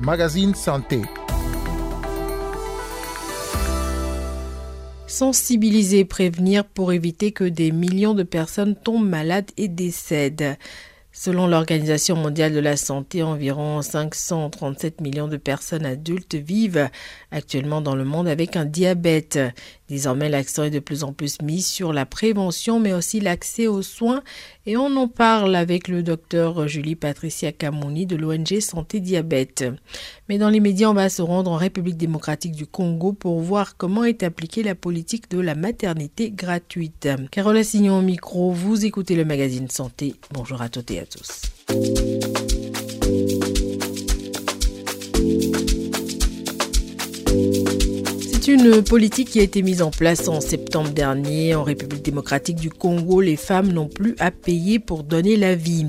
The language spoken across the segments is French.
Magazine Santé. Sensibiliser, prévenir pour éviter que des millions de personnes tombent malades et décèdent. Selon l'Organisation mondiale de la santé, environ 537 millions de personnes adultes vivent actuellement dans le monde avec un diabète. Désormais, l'accent est de plus en plus mis sur la prévention, mais aussi l'accès aux soins. Et on en parle avec le docteur Julie Patricia Camouni de l'ONG Santé Diabète. Mais dans les médias, on va se rendre en République démocratique du Congo pour voir comment est appliquée la politique de la maternité gratuite. Carola Signon au micro, vous écoutez le magazine Santé. Bonjour à toutes et à tous. C'est une politique qui a été mise en place en septembre dernier en République démocratique du Congo. Les femmes n'ont plus à payer pour donner la vie.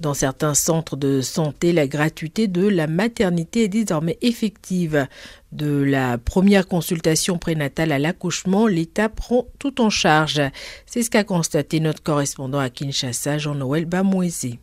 Dans certains centres de santé, la gratuité de la maternité est désormais effective. De la première consultation prénatale à l'accouchement, l'État prend tout en charge. C'est ce qu'a constaté notre correspondant à Kinshasa, Jean-Noël Bamouézé.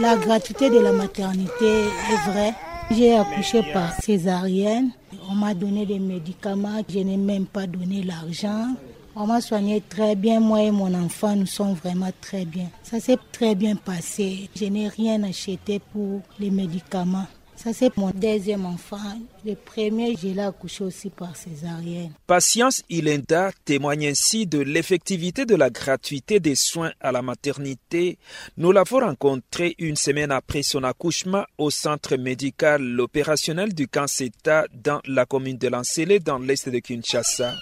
La gratuité de la maternité est vraie. J'ai accouché par césarienne. On m'a donné des médicaments. Je n'ai même pas donné l'argent. On m'a soigné très bien. Moi et mon enfant, nous sommes vraiment très bien. Ça s'est très bien passé. Je n'ai rien acheté pour les médicaments. Ça, c'est mon deuxième enfant. Le premier, je l'ai accouché aussi par césarienne. Patience Ilenda témoigne ainsi de l'effectivité de la gratuité des soins à la maternité. Nous l'avons rencontrée une semaine après son accouchement au centre médical opérationnel du Kanseta dans la commune de Lancélé dans l'est de Kinshasa.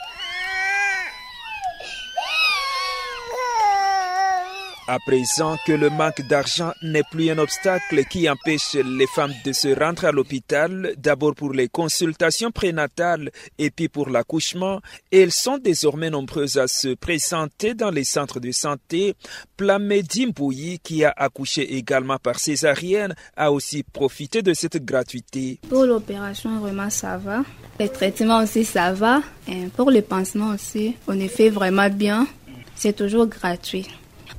À présent que le manque d'argent n'est plus un obstacle qui empêche les femmes de se rendre à l'hôpital, d'abord pour les consultations prénatales et puis pour l'accouchement, elles sont désormais nombreuses à se présenter dans les centres de santé. Plamedi Mbouyi, qui a accouché également par césarienne, a aussi profité de cette gratuité. Pour l'opération, vraiment ça va. Les traitements aussi ça va. Et pour les pansements aussi, on est fait vraiment bien. C'est toujours gratuit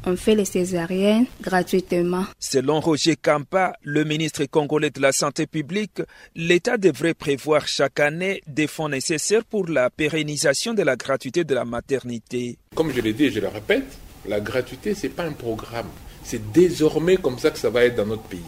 on fait les césariennes gratuitement. Selon Roger Kampa, le ministre congolais de la Santé publique, l'État devrait prévoir chaque année des fonds nécessaires pour la pérennisation de la gratuité de la maternité. Comme je l'ai dit et je le répète, la gratuité, ce n'est pas un programme. C'est désormais comme ça que ça va être dans notre pays.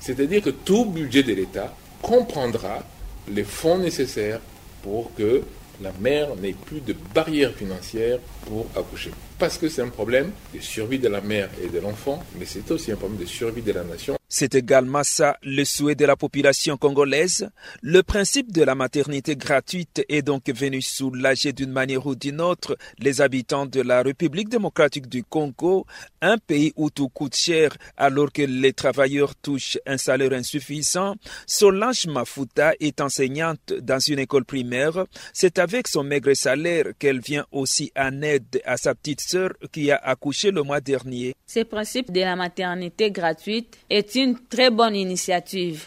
C'est-à-dire que tout budget de l'État comprendra les fonds nécessaires pour que la mère n'ait plus de barrières financières pour accoucher parce que c'est un problème de survie de la mère et de l'enfant, mais c'est aussi un problème de survie de la nation. C'est également ça le souhait de la population congolaise. Le principe de la maternité gratuite est donc venu soulager d'une manière ou d'une autre les habitants de la République démocratique du Congo, un pays où tout coûte cher alors que les travailleurs touchent un salaire insuffisant. Solange Mafuta est enseignante dans une école primaire. C'est avec son maigre salaire qu'elle vient aussi en aide à sa petite sœur qui a accouché le mois dernier. Ce principe de la maternité gratuite est une très bonne initiative.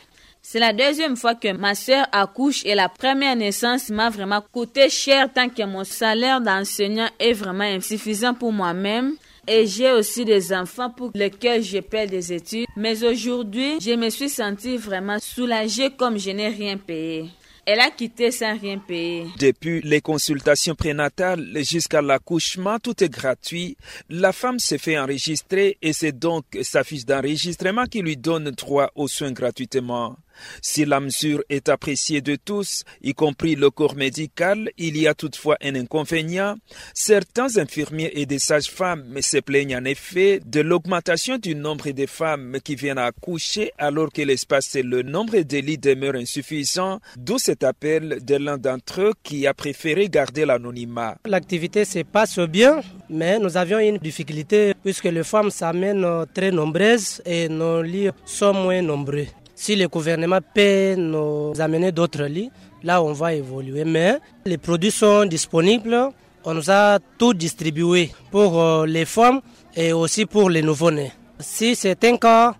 C'est la deuxième fois que ma sœur accouche et la première naissance m'a vraiment coûté cher tant que mon salaire d'enseignant est vraiment insuffisant pour moi-même. Et j'ai aussi des enfants pour lesquels je paie des études. Mais aujourd'hui, je me suis sentie vraiment soulagée comme je n'ai rien payé. Elle a quitté sans rien payer. Depuis les consultations prénatales jusqu'à l'accouchement, tout est gratuit. La femme se fait enregistrer et c'est donc sa fiche d'enregistrement qui lui donne droit aux soins gratuitement. Si la mesure est appréciée de tous, y compris le corps médical, il y a toutefois un inconvénient. Certains infirmiers et des sages-femmes se plaignent en effet de l'augmentation du nombre de femmes qui viennent accoucher alors que l'espace et le nombre de lits demeurent insuffisants, d'où cet appel de l'un d'entre eux qui a préféré garder l'anonymat. L'activité se passe bien, mais nous avions une difficulté puisque les femmes s'amènent très nombreuses et nos lits sont moins nombreux. Si le gouvernement peut nous amener d'autres lits, là on va évoluer. Mais les produits sont disponibles. On nous a tout distribué pour euh, les femmes et aussi pour les nouveau-nés. Si c'est un cas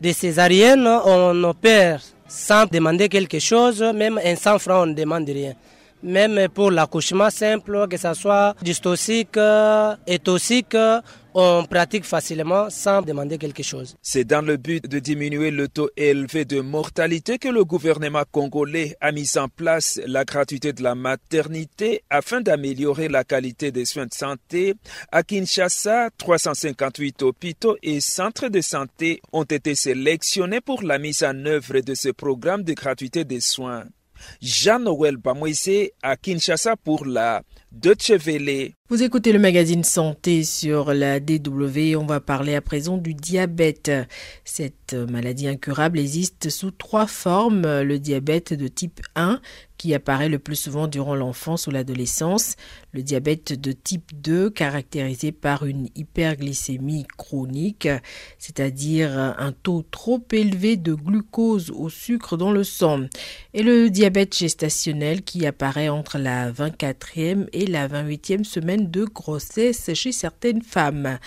de césarienne, on opère sans demander quelque chose, même un 100 francs, on ne demande rien. même pour l'accouchement simple, que ce soit dystocique et toxique, on pratique facilement sans demander quelque chose. C'est dans le but de diminuer le taux élevé de mortalité que le gouvernement congolais a mis en place la gratuité de la maternité afin d'améliorer la qualité des soins de santé. À Kinshasa, 358 hôpitaux et centres de santé ont été sélectionnés pour la mise en œuvre de ce programme de gratuité des soins. Jean-Noël Bamoise à Kinshasa pour la Deutsche Welle. Vous écoutez le magazine Santé sur la DW. On va parler à présent du diabète. Cette maladie incurable existe sous trois formes. Le diabète de type 1 qui apparaît le plus souvent durant l'enfance ou l'adolescence. Le diabète de type 2 caractérisé par une hyperglycémie chronique, c'est-à-dire un taux trop élevé de glucose au sucre dans le sang. Et le diabète gestationnel qui apparaît entre la 24e et la 28e semaine de grossesse chez certaines femmes.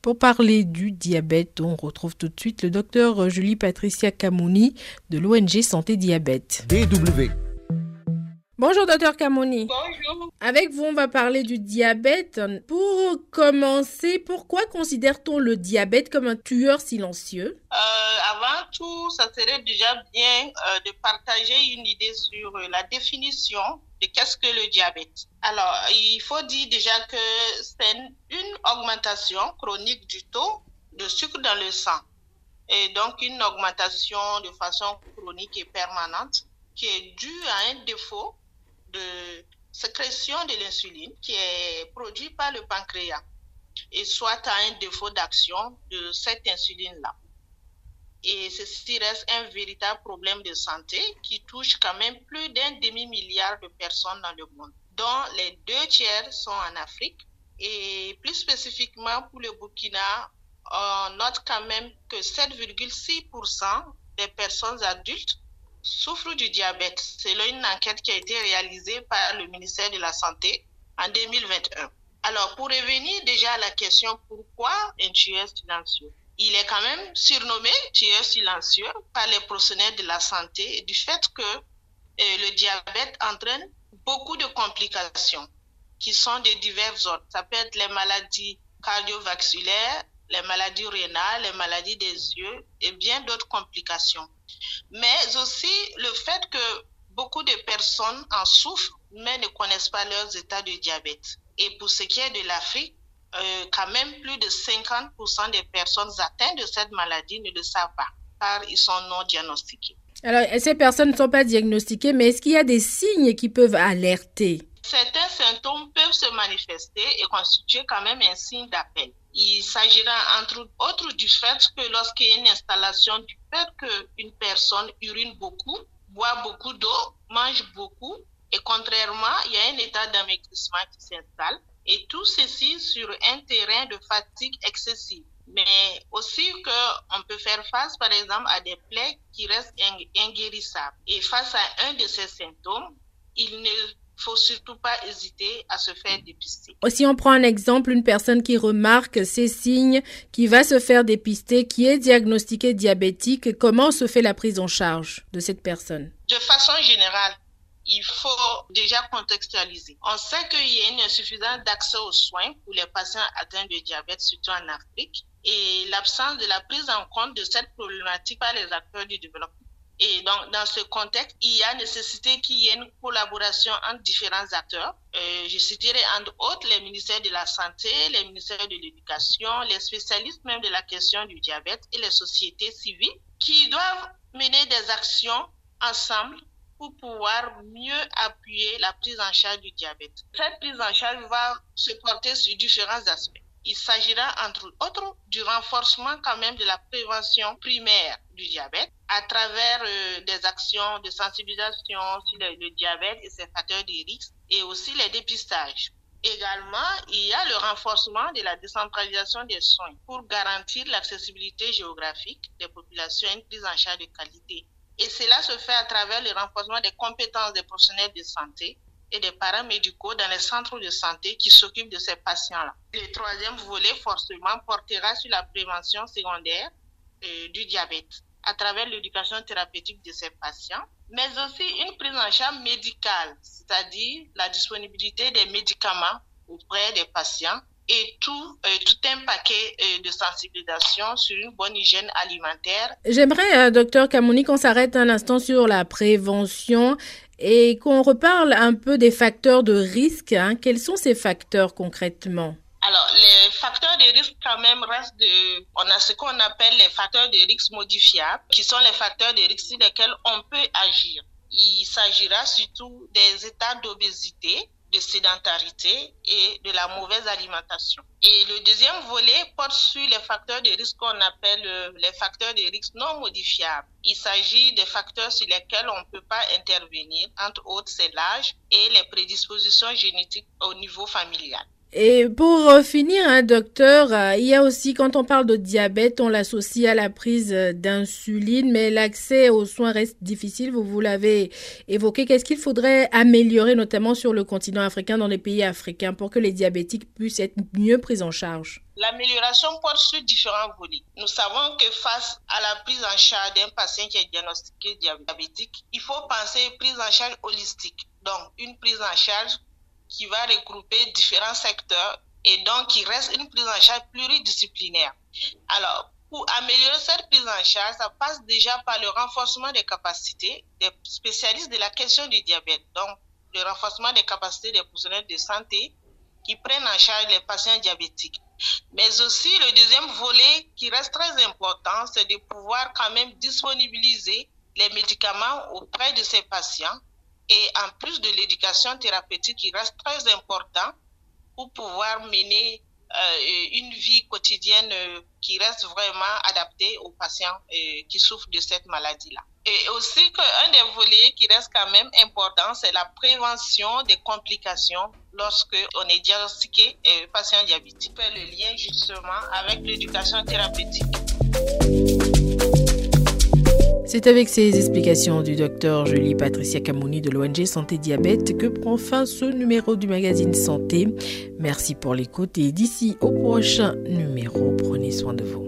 Pour parler du diabète, on retrouve tout de suite le docteur Julie Patricia Camouni de l'ONG Santé Diabète. DW. Bonjour docteur Camouni. Bonjour. Avec vous, on va parler du diabète. Pour commencer, pourquoi considère-t-on le diabète comme un tueur silencieux? Euh, Avant tout, ça serait déjà bien euh, de partager une idée sur euh, la définition de qu'est-ce que le diabète. Alors, il faut dire déjà que c'est une augmentation chronique du taux de sucre dans le sang. Et donc, une augmentation de façon chronique et permanente qui est due à un défaut sécrétion de l'insuline qui est produit par le pancréas et soit à un défaut d'action de cette insuline-là. Et ceci reste un véritable problème de santé qui touche quand même plus d'un demi-milliard de personnes dans le monde, dont les deux tiers sont en Afrique. Et plus spécifiquement pour le Burkina, on note quand même que 7,6% des personnes adultes souffrent du diabète, selon une enquête qui a été réalisée par le ministère de la Santé en 2021. Alors, pour revenir déjà à la question pourquoi un tueur silencieux? Il est quand même surnommé tueur silencieux par les professionnels de la santé du fait que euh, le diabète entraîne beaucoup de complications qui sont de divers ordres. Ça peut être les maladies cardiovasculaires, les maladies rénales, les maladies des yeux et bien d'autres complications. Mais aussi le fait que beaucoup de personnes en souffrent mais ne connaissent pas leurs états de diabète. Et pour ce qui est de l'Afrique, euh, quand même plus de 50% des personnes atteintes de cette maladie ne le savent pas, car ils sont non diagnostiqués. Alors, ces personnes ne sont pas diagnostiquées, mais est-ce qu'il y a des signes qui peuvent alerter? Certains symptômes peuvent se manifester et constituer quand même un signe d'appel. Il s'agira entre autres du fait que lorsqu'il y a une installation, du fait qu'une personne urine beaucoup, boit beaucoup d'eau, mange beaucoup, et contrairement, il y a un état d'amaigrissement qui s'installe, et tout ceci sur un terrain de fatigue excessive. Mais aussi qu'on peut faire face, par exemple, à des plaies qui restent inguérissables. Et face à un de ces symptômes, il ne faut surtout pas hésiter à se faire dépister. Si on prend un exemple, une personne qui remarque ces signes, qui va se faire dépister, qui est diagnostiquée diabétique, comment se fait la prise en charge de cette personne? De façon générale, il faut déjà contextualiser. On sait qu'il y a une insuffisance d'accès aux soins pour les patients atteints de diabète, surtout en Afrique, et l'absence de la prise en compte de cette problématique par les acteurs du développement. Et donc, dans ce contexte, il y a nécessité qu'il y ait une collaboration entre différents acteurs. Euh, je citerai entre autres les ministères de la Santé, les ministères de l'Éducation, les spécialistes même de la question du diabète et les sociétés civiles qui doivent mener des actions ensemble pour pouvoir mieux appuyer la prise en charge du diabète. Cette prise en charge va se porter sur différents aspects. Il s'agira entre autres du renforcement quand même de la prévention primaire du diabète à travers euh, des actions de sensibilisation sur le, le diabète et ses facteurs de risque et aussi les dépistages. Également, il y a le renforcement de la décentralisation des soins pour garantir l'accessibilité géographique des populations et une prise en charge de qualité. Et cela se fait à travers le renforcement des compétences des professionnels de santé et des paramédicaux dans les centres de santé qui s'occupent de ces patients-là. Le troisième volet, forcément, portera sur la prévention secondaire euh, du diabète à travers l'éducation thérapeutique de ces patients mais aussi une prise en charge médicale, c'est-à-dire la disponibilité des médicaments auprès des patients et tout, euh, un paquet euh, de sensibilisation sur une bonne hygiène alimentaire. J'aimerais, euh, docteur Kamouni, qu'on s'arrête un instant sur la prévention et qu'on reparle un peu des facteurs de risque. Hein. Quels sont ces facteurs concrètement? Alors, les facteurs de risque quand même restent de... On a ce qu'on appelle les facteurs de risque modifiables, qui sont les facteurs de risque sur lesquels on peut agir. Il s'agira surtout des états d'obésité, de sédentarité et de la mauvaise alimentation. Et le deuxième volet porte sur les facteurs de risque qu'on appelle euh, les facteurs de risque non modifiables. Il s'agit des facteurs sur lesquels on ne peut pas intervenir, entre autres c'est l'âge et les prédispositions génétiques au niveau familial. Et pour euh, finir, hein, docteur, euh, il y a aussi, quand on parle de diabète, on l'associe à la prise euh, d'insuline, mais l'accès aux soins reste difficile. Vous, vous l'avez évoqué. Qu'est-ce qu'il faudrait améliorer, notamment sur le continent africain, dans les pays africains, pour que les diabétiques puissent être mieux pris en charge? L'amélioration porte sur différents volets. Nous savons que face à la prise en charge d'un patient qui est diagnostiqué diabétique, il faut penser prise en charge holistique. Donc, une prise en charge qui va regrouper différents secteurs et donc qui reste une prise en charge pluridisciplinaire. Alors, pour améliorer cette prise en charge, ça passe déjà par le renforcement des capacités des spécialistes de la question du diabète. Donc, le renforcement des capacités des professionnels de santé qui prennent en charge les patients diabétiques. Mais aussi, le deuxième volet qui reste très important, c'est de pouvoir quand même disponibiliser les médicaments auprès de ces patients et en plus de l'éducation thérapeutique qui reste très important pour pouvoir mener euh, une vie quotidienne euh, qui reste vraiment adaptée aux patients euh, qui souffrent de cette maladie-là. Et aussi qu'un des volets qui reste quand même important, c'est la prévention des complications lorsque on est diagnostiqué patient diabétique. Fait le lien justement avec l'éducation thérapeutique. C'est avec ces explications du docteur Julie Patricia Camouni de l'ONG Santé Diabète que prend fin ce numéro du magazine Santé. Merci pour l'écoute et d'ici au prochain numéro, prenez soin de vous.